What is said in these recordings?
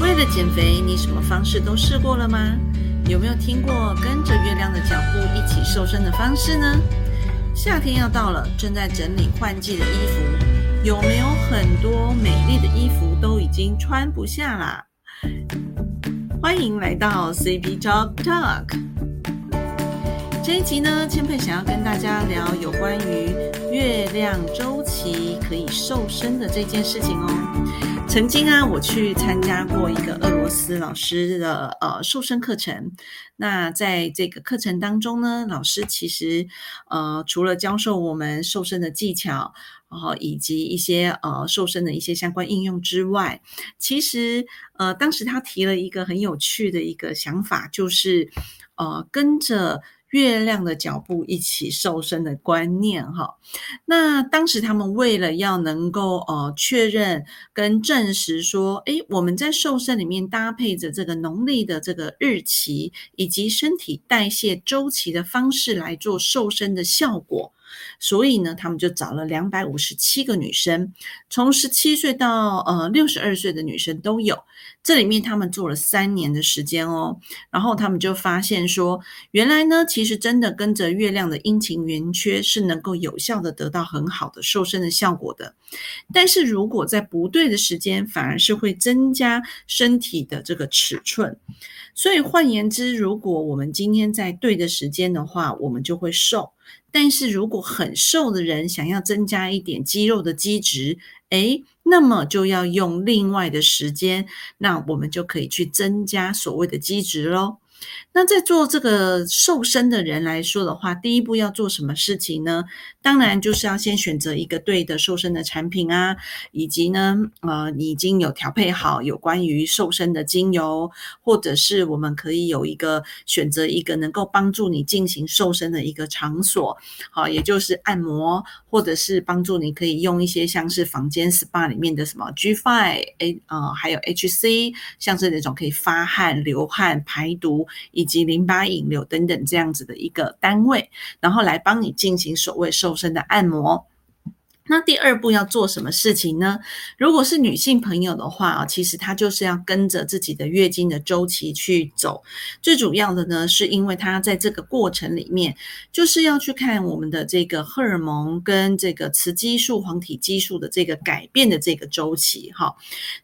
为了减肥，你什么方式都试过了吗？有没有听过跟着月亮的脚步一起瘦身的方式呢？夏天要到了，正在整理换季的衣服，有没有很多美丽的衣服都已经穿不下啦？欢迎来到 CP Talk Talk。这一集呢，千佩想要跟大家聊有关于月亮周期可以瘦身的这件事情哦。曾经啊，我去参加过一个俄罗斯老师的呃瘦身课程。那在这个课程当中呢，老师其实呃除了教授我们瘦身的技巧，然后以及一些呃瘦身的一些相关应用之外，其实呃当时他提了一个很有趣的一个想法，就是呃跟着。月亮的脚步一起瘦身的观念哈，那当时他们为了要能够呃确认跟证实说，诶，我们在瘦身里面搭配着这个农历的这个日期以及身体代谢周期的方式来做瘦身的效果。所以呢，他们就找了两百五十七个女生，从十七岁到呃六十二岁的女生都有。这里面他们做了三年的时间哦，然后他们就发现说，原来呢，其实真的跟着月亮的阴晴圆缺是能够有效的得到很好的瘦身的效果的。但是如果在不对的时间，反而是会增加身体的这个尺寸。所以换言之，如果我们今天在对的时间的话，我们就会瘦。但是如果很瘦的人想要增加一点肌肉的肌质，诶，那么就要用另外的时间，那我们就可以去增加所谓的基值喽。那在做这个瘦身的人来说的话，第一步要做什么事情呢？当然就是要先选择一个对的瘦身的产品啊，以及呢，呃，你已经有调配好有关于瘦身的精油，或者是我们可以有一个选择一个能够帮助你进行瘦身的一个场所，好，也就是按摩，或者是帮助你可以用一些像是房间 SPA 里面的什么 G Five 呃，还有 HC，像是那种可以发汗、流汗、排毒。以及淋巴引流等等这样子的一个单位，然后来帮你进行所谓瘦身的按摩。那第二步要做什么事情呢？如果是女性朋友的话啊，其实她就是要跟着自己的月经的周期去走。最主要的呢，是因为她在这个过程里面，就是要去看我们的这个荷尔蒙跟这个雌激素、黄体激素的这个改变的这个周期。哈，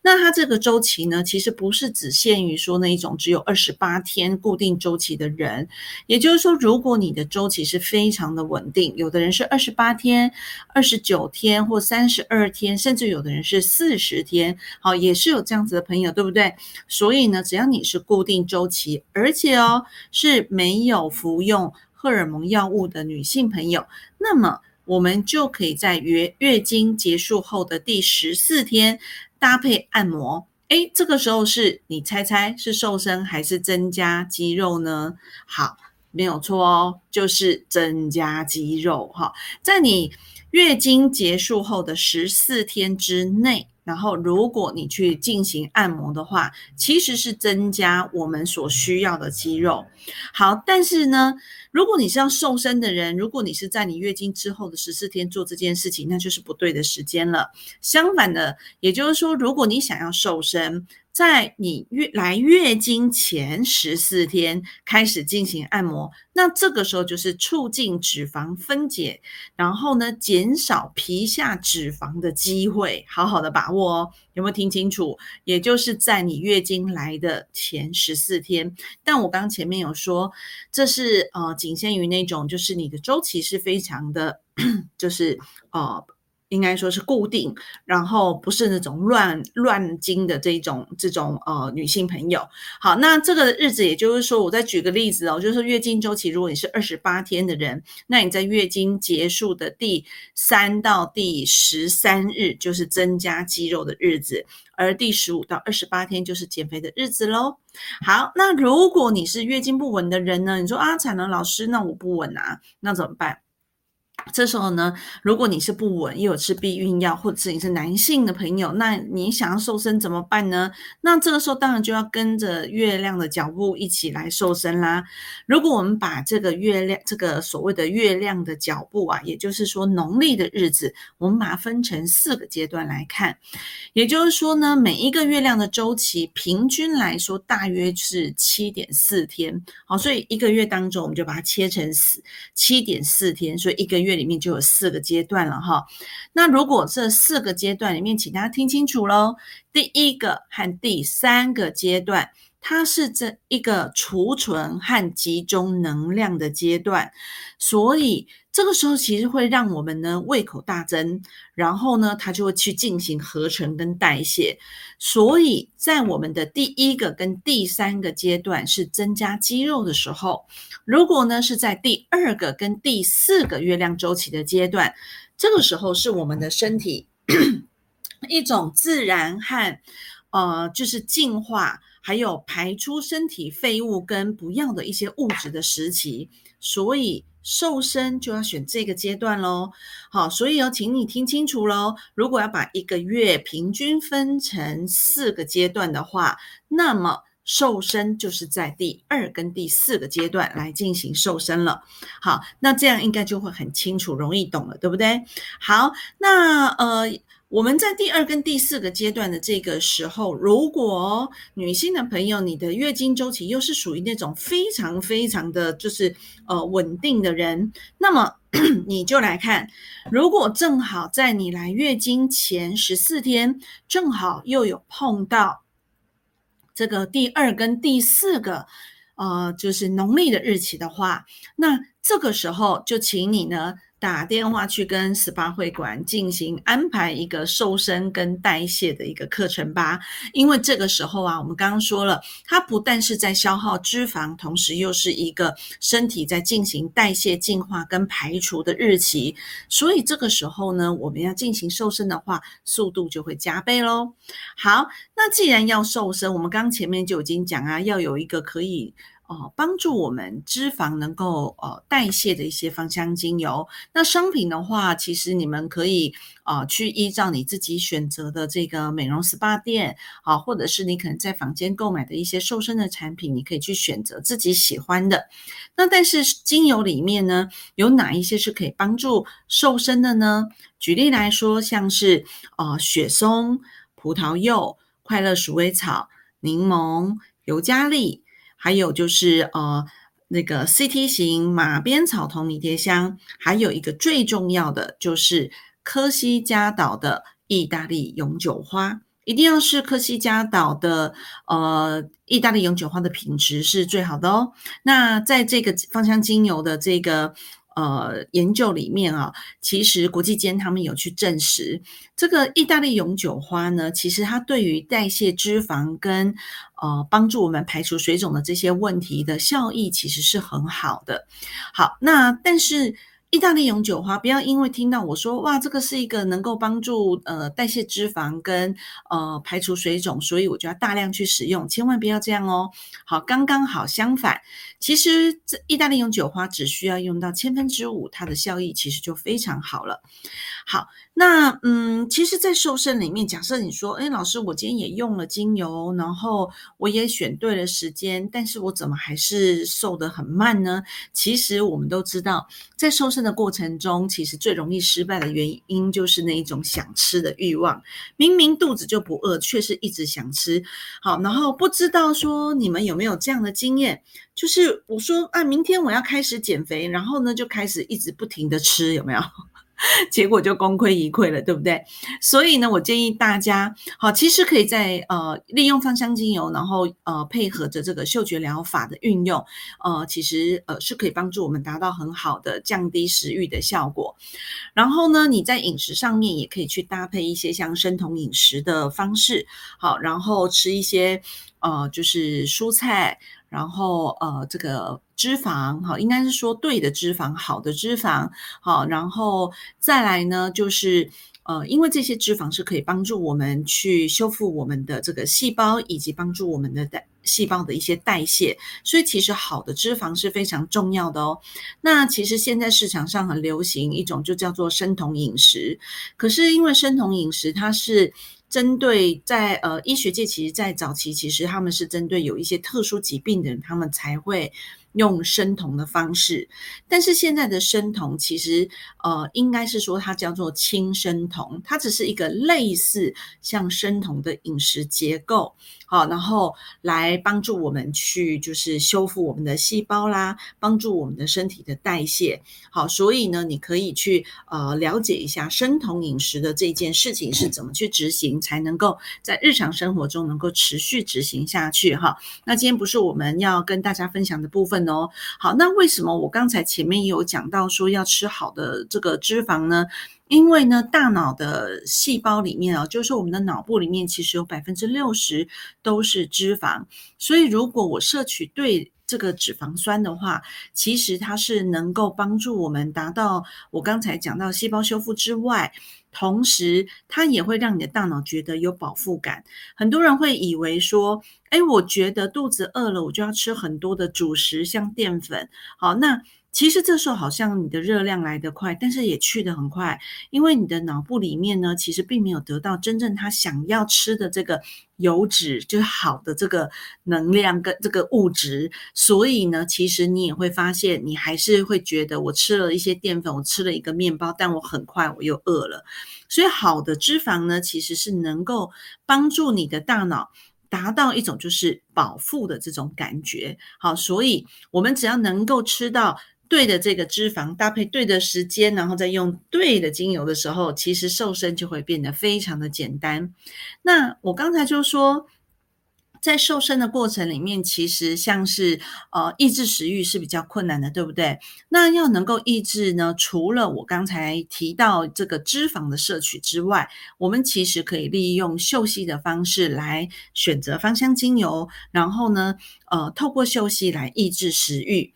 那它这个周期呢，其实不是只限于说那一种只有二十八天固定周期的人。也就是说，如果你的周期是非常的稳定，有的人是二十八天、二十九。天或三十二天，甚至有的人是四十天，好，也是有这样子的朋友，对不对？所以呢，只要你是固定周期，而且哦是没有服用荷尔蒙药物的女性朋友，那么我们就可以在月月经结束后的第十四天搭配按摩。诶，这个时候是你猜猜是瘦身还是增加肌肉呢？好，没有错哦，就是增加肌肉哈，在你。月经结束后的十四天之内，然后如果你去进行按摩的话，其实是增加我们所需要的肌肉。好，但是呢，如果你是要瘦身的人，如果你是在你月经之后的十四天做这件事情，那就是不对的时间了。相反的，也就是说，如果你想要瘦身，在你月来月经前十四天开始进行按摩，那这个时候就是促进脂肪分解，然后呢减少皮下脂肪的机会，好好的把握哦。有没有听清楚？也就是在你月经来的前十四天。但我刚前面有说，这是呃仅限于那种，就是你的周期是非常的，就是呃。应该说是固定，然后不是那种乱乱经的这种这种呃女性朋友。好，那这个日子也就是说，我再举个例子哦，就是月经周期，如果你是二十八天的人，那你在月经结束的第三到第十三日就是增加肌肉的日子，而第十五到二十八天就是减肥的日子喽。好，那如果你是月经不稳的人呢？你说啊，产能老师，那我不稳啊，那怎么办？这时候呢，如果你是不稳，又有吃避孕药，或者是你是男性的朋友，那你想要瘦身怎么办呢？那这个时候当然就要跟着月亮的脚步一起来瘦身啦。如果我们把这个月亮，这个所谓的月亮的脚步啊，也就是说农历的日子，我们把它分成四个阶段来看。也就是说呢，每一个月亮的周期平均来说大约是七点四天。好，所以一个月当中，我们就把它切成四七点四天，所以一个月里面就有四个阶段了哈。那如果这四个阶段里面，请大家听清楚喽。第一个和第三个阶段，它是这一个储存和集中能量的阶段，所以这个时候其实会让我们呢胃口大增，然后呢它就会去进行合成跟代谢。所以在我们的第一个跟第三个阶段是增加肌肉的时候，如果呢是在第二个跟第四个月亮周期的阶段，这个时候是我们的身体。一种自然和呃，就是进化，还有排出身体废物跟不要的一些物质的时期，所以瘦身就要选这个阶段喽。好，所以哦，请你听清楚喽。如果要把一个月平均分成四个阶段的话，那么瘦身就是在第二跟第四个阶段来进行瘦身了。好，那这样应该就会很清楚、容易懂了，对不对？好，那呃。我们在第二跟第四个阶段的这个时候，如果女性的朋友，你的月经周期又是属于那种非常非常的就是呃稳定的人，那么 你就来看，如果正好在你来月经前十四天，正好又有碰到这个第二跟第四个呃就是农历的日期的话，那这个时候就请你呢。打电话去跟 SPA 会馆进行安排一个瘦身跟代谢的一个课程吧，因为这个时候啊，我们刚刚说了，它不但是在消耗脂肪，同时又是一个身体在进行代谢、净化跟排除的日期，所以这个时候呢，我们要进行瘦身的话，速度就会加倍喽。好，那既然要瘦身，我们刚前面就已经讲啊，要有一个可以。哦，帮助我们脂肪能够呃代谢的一些芳香精油。那商品的话，其实你们可以啊去依照你自己选择的这个美容 SPA 店啊，或者是你可能在房间购买的一些瘦身的产品，你可以去选择自己喜欢的。那但是精油里面呢，有哪一些是可以帮助瘦身的呢？举例来说，像是呃雪松、葡萄柚、快乐鼠尾草、柠檬、尤加利。还有就是呃，那个 CT 型马鞭草同迷迭香，还有一个最重要的就是科西嘉岛的意大利永久花，一定要是科西嘉岛的呃意大利永久花的品质是最好的哦。那在这个芳香精油的这个。呃，研究里面啊，其实国际间他们有去证实，这个意大利永久花呢，其实它对于代谢脂肪跟呃帮助我们排除水肿的这些问题的效益，其实是很好的。好，那但是。意大利永久花，不要因为听到我说哇，这个是一个能够帮助呃代谢脂肪跟呃排除水肿，所以我就要大量去使用，千万不要这样哦。好，刚刚好相反，其实这意大利永久花只需要用到千分之五，它的效益其实就非常好了。好。那嗯，其实，在瘦身里面，假设你说，哎，老师，我今天也用了精油，然后我也选对了时间，但是我怎么还是瘦得很慢呢？其实我们都知道，在瘦身的过程中，其实最容易失败的原因就是那一种想吃的欲望。明明肚子就不饿，却是一直想吃。好，然后不知道说你们有没有这样的经验？就是我说啊，明天我要开始减肥，然后呢，就开始一直不停的吃，有没有？结果就功亏一篑了，对不对？所以呢，我建议大家，好，其实可以在呃利用芳香精油，然后呃配合着这个嗅觉疗法的运用，呃，其实呃是可以帮助我们达到很好的降低食欲的效果。然后呢，你在饮食上面也可以去搭配一些像生酮饮食的方式，好，然后吃一些呃就是蔬菜。然后呃，这个脂肪哈，应该是说对的脂肪，好的脂肪好，然后再来呢，就是呃，因为这些脂肪是可以帮助我们去修复我们的这个细胞，以及帮助我们的代细胞的一些代谢，所以其实好的脂肪是非常重要的哦。那其实现在市场上很流行一种就叫做生酮饮食，可是因为生酮饮食它是。针对在呃医学界，其实，在早期，其实他们是针对有一些特殊疾病的人，他们才会。用生酮的方式，但是现在的生酮其实呃，应该是说它叫做轻生酮，它只是一个类似像生酮的饮食结构，好，然后来帮助我们去就是修复我们的细胞啦，帮助我们的身体的代谢，好，所以呢，你可以去呃了解一下生酮饮食的这件事情是怎么去执行，才能够在日常生活中能够持续执行下去哈。那今天不是我们要跟大家分享的部分。哦，好，那为什么我刚才前面有讲到说要吃好的这个脂肪呢？因为呢，大脑的细胞里面啊，就是我们的脑部里面，其实有百分之六十都是脂肪，所以如果我摄取对这个脂肪酸的话，其实它是能够帮助我们达到我刚才讲到细胞修复之外。同时，它也会让你的大脑觉得有饱腹感。很多人会以为说：“哎，我觉得肚子饿了，我就要吃很多的主食，像淀粉。”好，那。其实这时候好像你的热量来得快，但是也去得很快，因为你的脑部里面呢，其实并没有得到真正他想要吃的这个油脂，就是好的这个能量跟这个物质，所以呢，其实你也会发现，你还是会觉得我吃了一些淀粉，我吃了一个面包，但我很快我又饿了。所以好的脂肪呢，其实是能够帮助你的大脑达到一种就是饱腹的这种感觉。好，所以我们只要能够吃到。对的，这个脂肪搭配对的时间，然后再用对的精油的时候，其实瘦身就会变得非常的简单。那我刚才就说。在瘦身的过程里面，其实像是呃抑制食欲是比较困难的，对不对？那要能够抑制呢，除了我刚才提到这个脂肪的摄取之外，我们其实可以利用嗅吸的方式来选择芳香精油，然后呢，呃，透过休息来抑制食欲。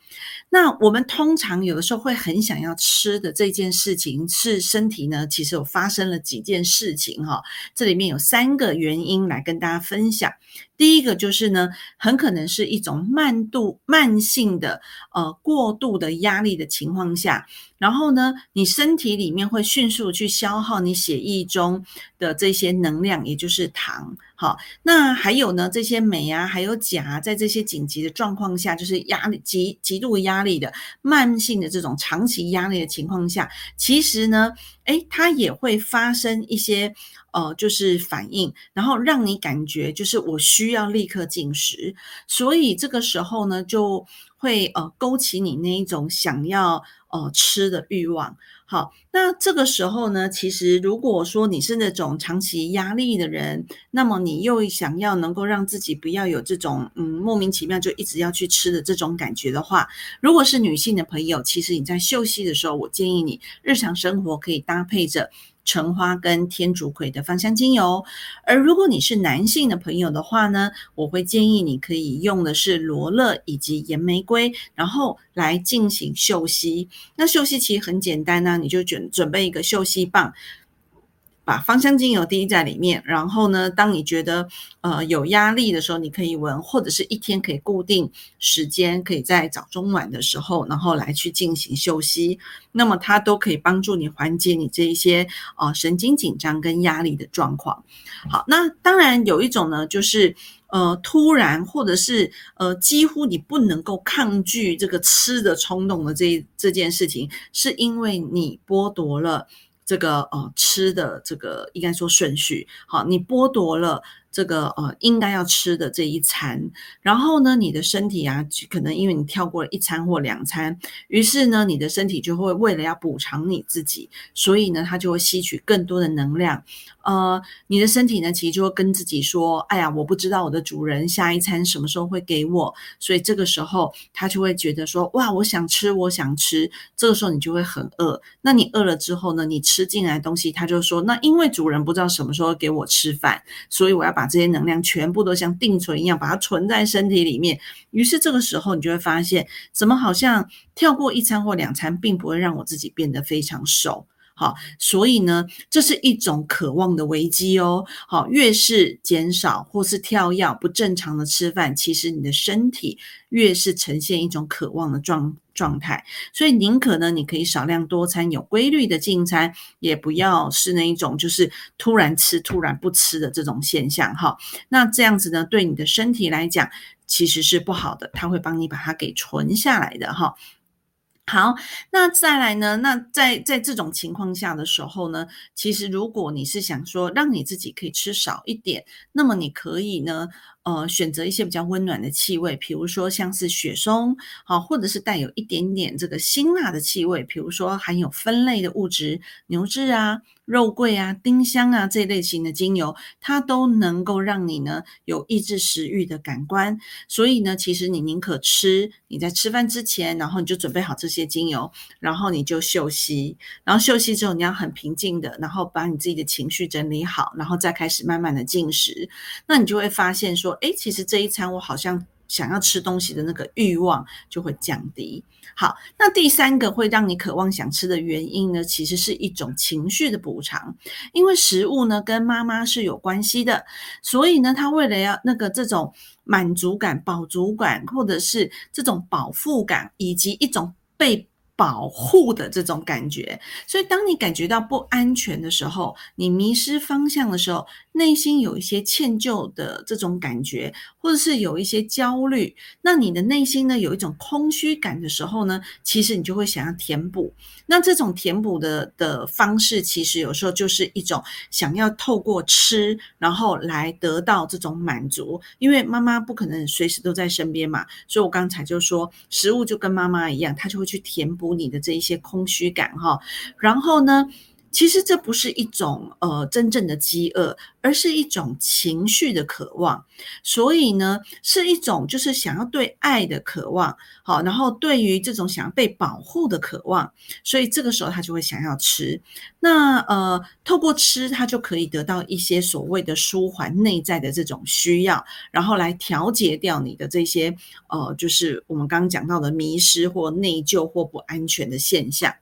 那我们通常有的时候会很想要吃的这件事情，是身体呢其实有发生了几件事情哈。这里面有三个原因来跟大家分享。第一个就是呢，很可能是一种慢度、慢性的呃过度的压力的情况下，然后呢，你身体里面会迅速去消耗你血液中的这些能量，也就是糖。好，那还有呢，这些镁啊，还有钾，在这些紧急的状况下，就是压力极极度压力的慢性的这种长期压力的情况下，其实呢，诶，它也会发生一些。呃，就是反应，然后让你感觉就是我需要立刻进食，所以这个时候呢，就会呃勾起你那一种想要呃吃的欲望。好，那这个时候呢，其实如果说你是那种长期压力的人，那么你又想要能够让自己不要有这种嗯莫名其妙就一直要去吃的这种感觉的话，如果是女性的朋友，其实你在休息的时候，我建议你日常生活可以搭配着。橙花跟天竺葵的芳香精油，而如果你是男性的朋友的话呢，我会建议你可以用的是罗勒以及岩玫瑰，然后来进行嗅吸。那嗅吸其实很简单呢，你就准准备一个嗅吸棒。把芳香精油滴在里面，然后呢，当你觉得呃有压力的时候，你可以闻，或者是一天可以固定时间，可以在早中晚的时候，然后来去进行休息。那么它都可以帮助你缓解你这一些呃神经紧张跟压力的状况。好，那当然有一种呢，就是呃突然或者是呃几乎你不能够抗拒这个吃的冲动的这这件事情，是因为你剥夺了。这个呃吃的这个应该说顺序好，你剥夺了。这个呃，应该要吃的这一餐，然后呢，你的身体啊，可能因为你跳过了一餐或两餐，于是呢，你的身体就会为了要补偿你自己，所以呢，它就会吸取更多的能量。呃，你的身体呢，其实就会跟自己说：“哎呀，我不知道我的主人下一餐什么时候会给我。”所以这个时候，他就会觉得说：“哇，我想吃，我想吃。”这个时候你就会很饿。那你饿了之后呢，你吃进来东西，他就说：“那因为主人不知道什么时候给我吃饭，所以我要把。”把这些能量全部都像定存一样，把它存在身体里面。于是这个时候，你就会发现，怎么好像跳过一餐或两餐，并不会让我自己变得非常瘦。好，所以呢，这是一种渴望的危机哦。好，越是减少或是跳药不正常的吃饭，其实你的身体越是呈现一种渴望的状状态。所以宁可呢，你可以少量多餐，有规律的进餐，也不要是那一种就是突然吃突然不吃的这种现象哈。那这样子呢，对你的身体来讲其实是不好的，它会帮你把它给存下来的哈。好，那再来呢？那在在这种情况下的时候呢，其实如果你是想说让你自己可以吃少一点，那么你可以呢，呃，选择一些比较温暖的气味，比如说像是雪松，好，或者是带有一点点这个辛辣的气味，比如说含有酚类的物质，牛至啊。肉桂啊、丁香啊这类型的精油，它都能够让你呢有抑制食欲的感官。所以呢，其实你宁可吃，你在吃饭之前，然后你就准备好这些精油，然后你就休息。然后休息之后，你要很平静的，然后把你自己的情绪整理好，然后再开始慢慢的进食。那你就会发现说，哎，其实这一餐我好像。想要吃东西的那个欲望就会降低。好，那第三个会让你渴望想吃的原因呢，其实是一种情绪的补偿。因为食物呢跟妈妈是有关系的，所以呢，他为了要那个这种满足感、饱足感，或者是这种饱腹感，以及一种被。保护的这种感觉，所以当你感觉到不安全的时候，你迷失方向的时候，内心有一些歉疚的这种感觉，或者是有一些焦虑，那你的内心呢有一种空虚感的时候呢，其实你就会想要填补。那这种填补的的方式，其实有时候就是一种想要透过吃，然后来得到这种满足。因为妈妈不可能随时都在身边嘛，所以我刚才就说，食物就跟妈妈一样，它就会去填补。你的这一些空虚感哈，然后呢，其实这不是一种呃真正的饥饿。而是一种情绪的渴望，所以呢，是一种就是想要对爱的渴望，好，然后对于这种想要被保护的渴望，所以这个时候他就会想要吃。那呃，透过吃，他就可以得到一些所谓的舒缓内在的这种需要，然后来调节掉你的这些呃，就是我们刚刚讲到的迷失或内疚或不安全的现象。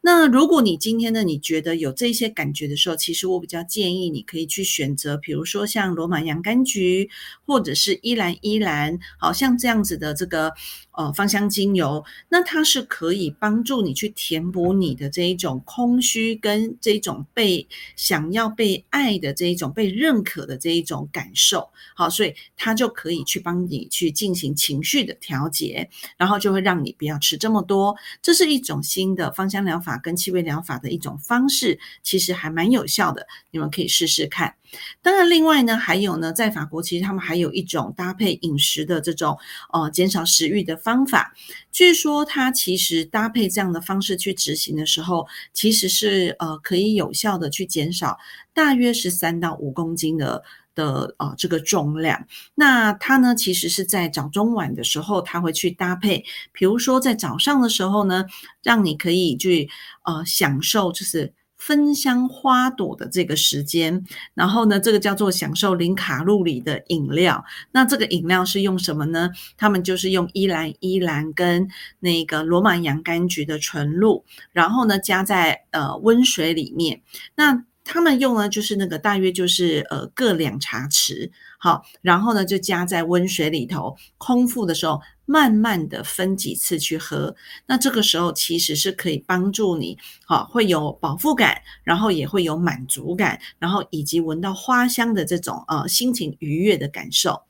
那如果你今天呢，你觉得有这些感觉的时候，其实我比较建议你可以去。选择，比如说像罗马洋甘菊，或者是依兰依兰，好像这样子的这个。呃，芳香精油，那它是可以帮助你去填补你的这一种空虚，跟这一种被想要被爱的这一种被认可的这一种感受。好，所以它就可以去帮你去进行情绪的调节，然后就会让你不要吃这么多。这是一种新的芳香疗法跟气味疗法的一种方式，其实还蛮有效的，你们可以试试看。当然，另外呢，还有呢，在法国其实他们还有一种搭配饮食的这种呃减少食欲的方法。据说它其实搭配这样的方式去执行的时候，其实是呃可以有效的去减少大约是三到五公斤的的呃这个重量。那它呢，其实是在早中晚的时候，它会去搭配，比如说在早上的时候呢，让你可以去呃享受就是。芬香花朵的这个时间，然后呢，这个叫做享受零卡路里的饮料。那这个饮料是用什么呢？他们就是用依兰依兰跟那个罗马洋甘菊的纯露，然后呢加在呃温水里面。那他们用呢就是那个大约就是呃各两茶匙，好，然后呢就加在温水里头，空腹的时候。慢慢的分几次去喝，那这个时候其实是可以帮助你，好会有饱腹感，然后也会有满足感，然后以及闻到花香的这种呃心情愉悦的感受。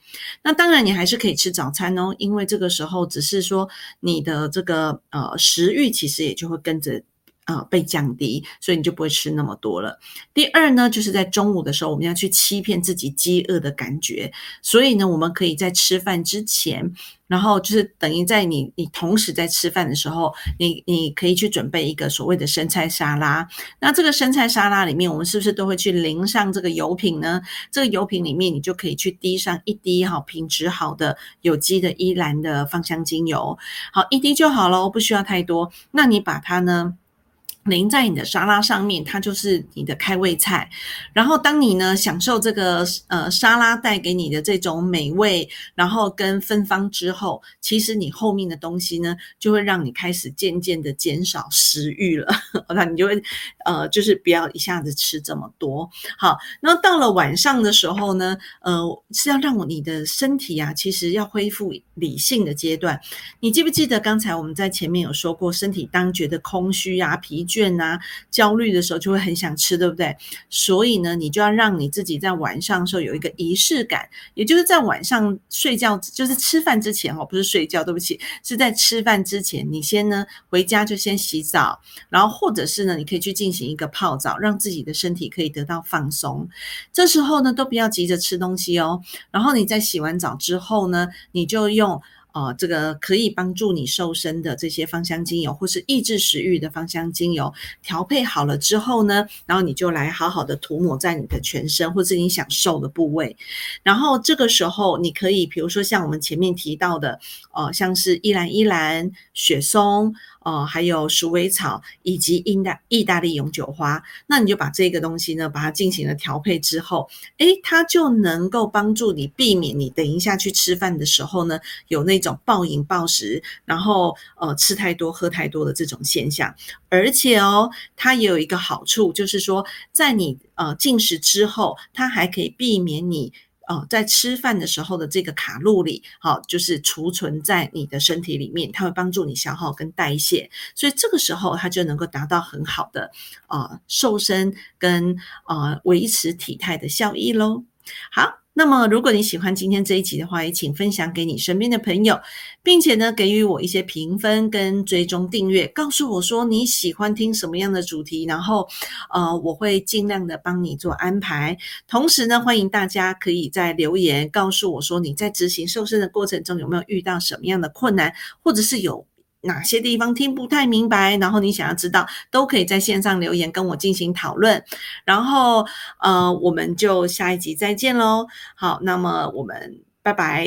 那当然你还是可以吃早餐哦，因为这个时候只是说你的这个呃食欲其实也就会跟着。啊，被降低，所以你就不会吃那么多了。第二呢，就是在中午的时候，我们要去欺骗自己饥饿的感觉。所以呢，我们可以在吃饭之前，然后就是等于在你你同时在吃饭的时候，你你可以去准备一个所谓的生菜沙拉。那这个生菜沙拉里面，我们是不是都会去淋上这个油品呢？这个油品里面，你就可以去滴上一滴哈品质好的有机的依兰的芳香精油，好一滴就好了，不需要太多。那你把它呢？淋在你的沙拉上面，它就是你的开胃菜。然后，当你呢享受这个呃沙拉带给你的这种美味，然后跟芬芳之后，其实你后面的东西呢，就会让你开始渐渐的减少食欲了。那你就会呃，就是不要一下子吃这么多。好，那到了晚上的时候呢，呃，是要让你的身体啊，其实要恢复理性的阶段。你记不记得刚才我们在前面有说过，身体当觉得空虚啊、疲。倦啊，焦虑的时候就会很想吃，对不对？所以呢，你就要让你自己在晚上的时候有一个仪式感，也就是在晚上睡觉，就是吃饭之前哦，不是睡觉，对不起，是在吃饭之前，你先呢回家就先洗澡，然后或者是呢，你可以去进行一个泡澡，让自己的身体可以得到放松。这时候呢，都不要急着吃东西哦。然后你在洗完澡之后呢，你就用。哦，这个可以帮助你瘦身的这些芳香精油，或是抑制食欲的芳香精油，调配好了之后呢，然后你就来好好的涂抹在你的全身，或是你想瘦的部位。然后这个时候，你可以比如说像我们前面提到的，呃，像是依兰依兰、雪松。哦，还有鼠尾草以及意大意大利永久花，那你就把这个东西呢，把它进行了调配之后，诶，它就能够帮助你避免你等一下去吃饭的时候呢，有那种暴饮暴食，然后呃吃太多喝太多的这种现象。而且哦，它也有一个好处，就是说在你呃进食之后，它还可以避免你。哦，在吃饭的时候的这个卡路里，好，就是储存在你的身体里面，它会帮助你消耗跟代谢，所以这个时候它就能够达到很好的啊瘦身跟啊维持体态的效益喽。好。那么，如果你喜欢今天这一集的话，也请分享给你身边的朋友，并且呢，给予我一些评分跟追踪订阅，告诉我说你喜欢听什么样的主题，然后，呃，我会尽量的帮你做安排。同时呢，欢迎大家可以在留言告诉我说你在执行瘦身的过程中有没有遇到什么样的困难，或者是有。哪些地方听不太明白，然后你想要知道，都可以在线上留言跟我进行讨论。然后，呃，我们就下一集再见喽。好，那么我们拜拜。